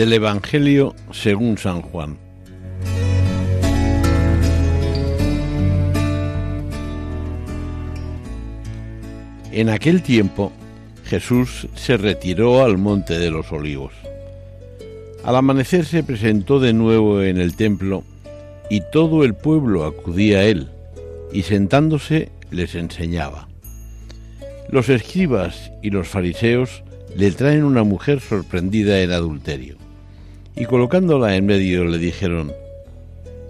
Del Evangelio según San Juan. En aquel tiempo Jesús se retiró al monte de los olivos. Al amanecer se presentó de nuevo en el templo y todo el pueblo acudía a él y sentándose les enseñaba. Los escribas y los fariseos le traen una mujer sorprendida en adulterio y colocándola en medio le dijeron,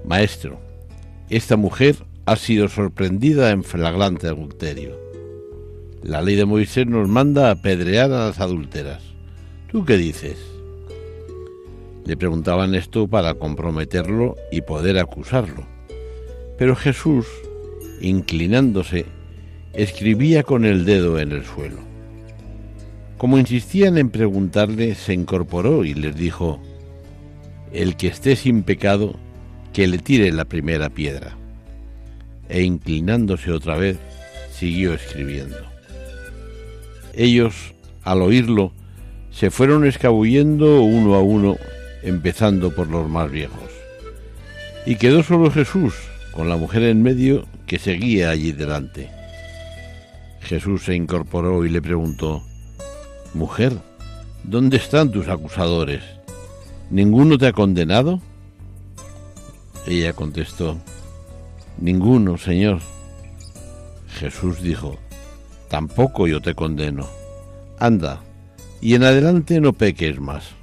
Maestro, esta mujer ha sido sorprendida en flagrante adulterio. La ley de Moisés nos manda apedrear a las adúlteras. ¿Tú qué dices? Le preguntaban esto para comprometerlo y poder acusarlo. Pero Jesús, inclinándose, escribía con el dedo en el suelo. Como insistían en preguntarle, se incorporó y les dijo, El que esté sin pecado, que le tire la primera piedra. E inclinándose otra vez, siguió escribiendo. Ellos, al oírlo, se fueron escabullendo uno a uno, empezando por los más viejos. Y quedó solo Jesús, con la mujer en medio, que seguía allí delante. Jesús se incorporó y le preguntó, Mujer, ¿dónde están tus acusadores? ¿Ninguno te ha condenado? Ella contestó, Ninguno, Señor. Jesús dijo, tampoco yo te condeno. Anda, y en adelante no peques más.